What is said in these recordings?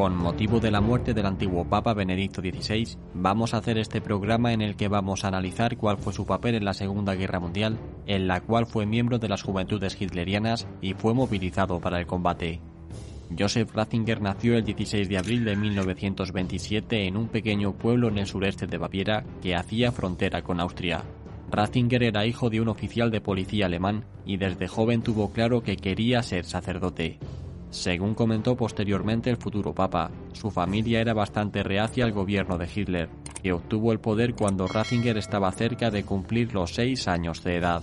Con motivo de la muerte del antiguo Papa Benedicto XVI, vamos a hacer este programa en el que vamos a analizar cuál fue su papel en la Segunda Guerra Mundial, en la cual fue miembro de las juventudes hitlerianas y fue movilizado para el combate. Joseph Ratzinger nació el 16 de abril de 1927 en un pequeño pueblo en el sureste de Baviera que hacía frontera con Austria. Ratzinger era hijo de un oficial de policía alemán y desde joven tuvo claro que quería ser sacerdote. Según comentó posteriormente el futuro papa, su familia era bastante reacia al gobierno de Hitler, que obtuvo el poder cuando Ratzinger estaba cerca de cumplir los seis años de edad.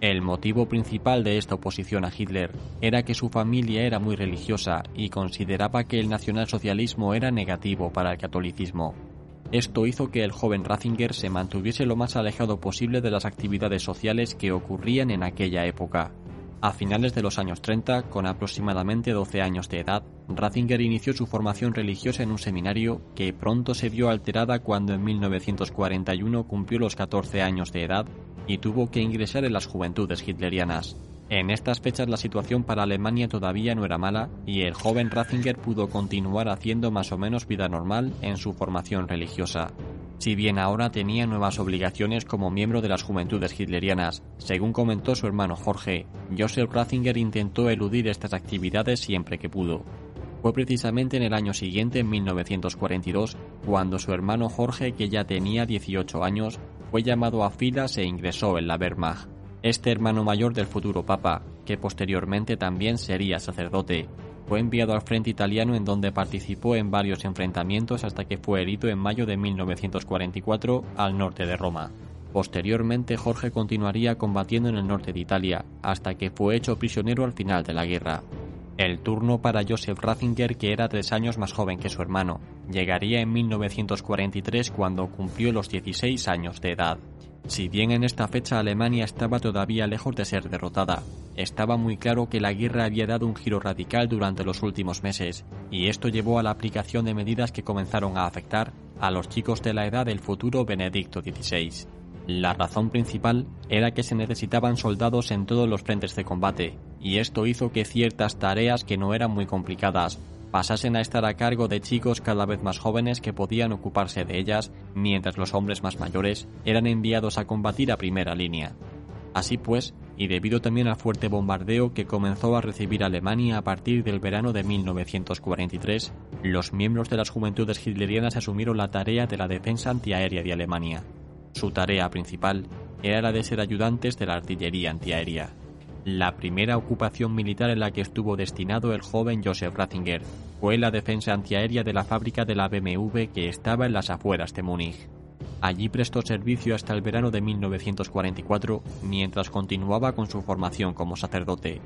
El motivo principal de esta oposición a Hitler era que su familia era muy religiosa y consideraba que el nacionalsocialismo era negativo para el catolicismo. Esto hizo que el joven Ratzinger se mantuviese lo más alejado posible de las actividades sociales que ocurrían en aquella época. A finales de los años 30, con aproximadamente 12 años de edad, Ratzinger inició su formación religiosa en un seminario que pronto se vio alterada cuando en 1941 cumplió los 14 años de edad y tuvo que ingresar en las juventudes hitlerianas. En estas fechas la situación para Alemania todavía no era mala y el joven Ratzinger pudo continuar haciendo más o menos vida normal en su formación religiosa. Si bien ahora tenía nuevas obligaciones como miembro de las juventudes hitlerianas, según comentó su hermano Jorge, Joseph Ratzinger intentó eludir estas actividades siempre que pudo. Fue precisamente en el año siguiente, en 1942, cuando su hermano Jorge, que ya tenía 18 años, fue llamado a filas e ingresó en la Wehrmacht. Este hermano mayor del futuro papa, que posteriormente también sería sacerdote, fue enviado al frente italiano en donde participó en varios enfrentamientos hasta que fue herido en mayo de 1944 al norte de Roma. Posteriormente Jorge continuaría combatiendo en el norte de Italia, hasta que fue hecho prisionero al final de la guerra. El turno para Joseph Ratzinger, que era tres años más joven que su hermano, llegaría en 1943 cuando cumplió los 16 años de edad. Si bien en esta fecha Alemania estaba todavía lejos de ser derrotada, estaba muy claro que la guerra había dado un giro radical durante los últimos meses, y esto llevó a la aplicación de medidas que comenzaron a afectar a los chicos de la edad del futuro Benedicto XVI. La razón principal era que se necesitaban soldados en todos los frentes de combate, y esto hizo que ciertas tareas que no eran muy complicadas pasasen a estar a cargo de chicos cada vez más jóvenes que podían ocuparse de ellas, mientras los hombres más mayores eran enviados a combatir a primera línea. Así pues, y debido también al fuerte bombardeo que comenzó a recibir Alemania a partir del verano de 1943, los miembros de las juventudes hitlerianas asumieron la tarea de la defensa antiaérea de Alemania. Su tarea principal era la de ser ayudantes de la artillería antiaérea la primera ocupación militar en la que estuvo destinado el joven Joseph Ratzinger fue la defensa antiaérea de la fábrica de la BMW que estaba en las afueras de Múnich. Allí prestó servicio hasta el verano de 1944 mientras continuaba con su formación como sacerdote.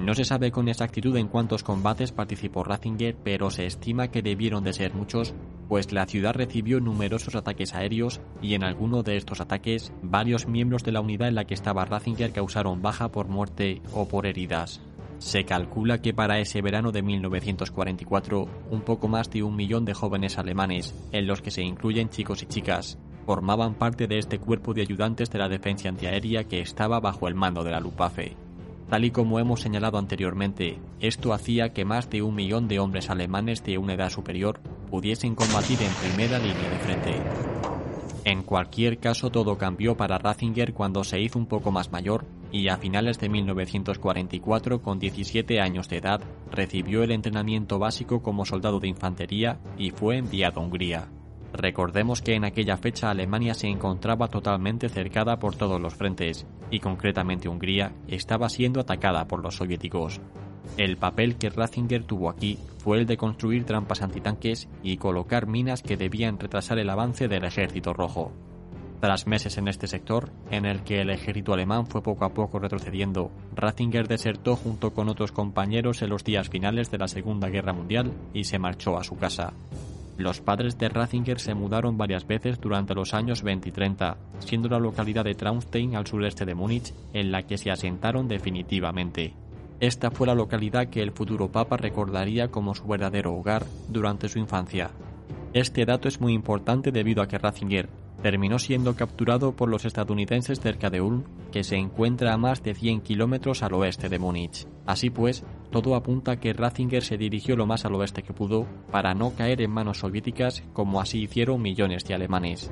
No se sabe con exactitud en cuántos combates participó Ratzinger, pero se estima que debieron de ser muchos, pues la ciudad recibió numerosos ataques aéreos y en alguno de estos ataques varios miembros de la unidad en la que estaba Ratzinger causaron baja por muerte o por heridas. Se calcula que para ese verano de 1944, un poco más de un millón de jóvenes alemanes, en los que se incluyen chicos y chicas, formaban parte de este cuerpo de ayudantes de la defensa antiaérea que estaba bajo el mando de la Luftwaffe. Tal y como hemos señalado anteriormente, esto hacía que más de un millón de hombres alemanes de una edad superior pudiesen combatir en primera línea de frente. En cualquier caso, todo cambió para Ratzinger cuando se hizo un poco más mayor y a finales de 1944, con 17 años de edad, recibió el entrenamiento básico como soldado de infantería y fue enviado a Hungría. Recordemos que en aquella fecha Alemania se encontraba totalmente cercada por todos los frentes, y concretamente Hungría estaba siendo atacada por los soviéticos. El papel que Ratzinger tuvo aquí fue el de construir trampas antitanques y colocar minas que debían retrasar el avance del ejército rojo. Tras meses en este sector, en el que el ejército alemán fue poco a poco retrocediendo, Ratzinger desertó junto con otros compañeros en los días finales de la Segunda Guerra Mundial y se marchó a su casa. Los padres de Ratzinger se mudaron varias veces durante los años 20 y 30, siendo la localidad de Traunstein al sureste de Múnich en la que se asentaron definitivamente. Esta fue la localidad que el futuro papa recordaría como su verdadero hogar durante su infancia. Este dato es muy importante debido a que Ratzinger, terminó siendo capturado por los estadounidenses cerca de Ulm, que se encuentra a más de 100 kilómetros al oeste de Múnich. Así pues, todo apunta a que Ratzinger se dirigió lo más al oeste que pudo para no caer en manos soviéticas como así hicieron millones de alemanes.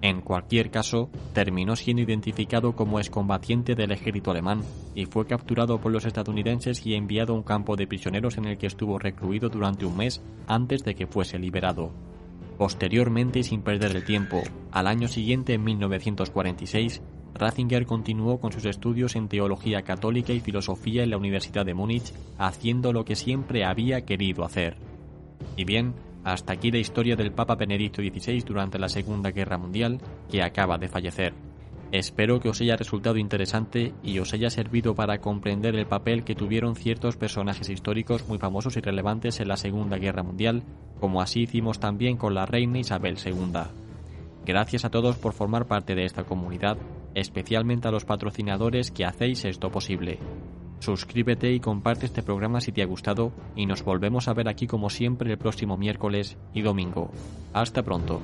En cualquier caso, terminó siendo identificado como excombatiente del ejército alemán y fue capturado por los estadounidenses y enviado a un campo de prisioneros en el que estuvo recluido durante un mes antes de que fuese liberado. Posteriormente y sin perder el tiempo, al año siguiente, en 1946, Ratzinger continuó con sus estudios en teología católica y filosofía en la Universidad de Múnich, haciendo lo que siempre había querido hacer. Y bien, hasta aquí la historia del Papa Benedicto XVI durante la Segunda Guerra Mundial, que acaba de fallecer. Espero que os haya resultado interesante y os haya servido para comprender el papel que tuvieron ciertos personajes históricos muy famosos y relevantes en la Segunda Guerra Mundial, como así hicimos también con la reina Isabel II. Gracias a todos por formar parte de esta comunidad, especialmente a los patrocinadores que hacéis esto posible. Suscríbete y comparte este programa si te ha gustado y nos volvemos a ver aquí como siempre el próximo miércoles y domingo. Hasta pronto.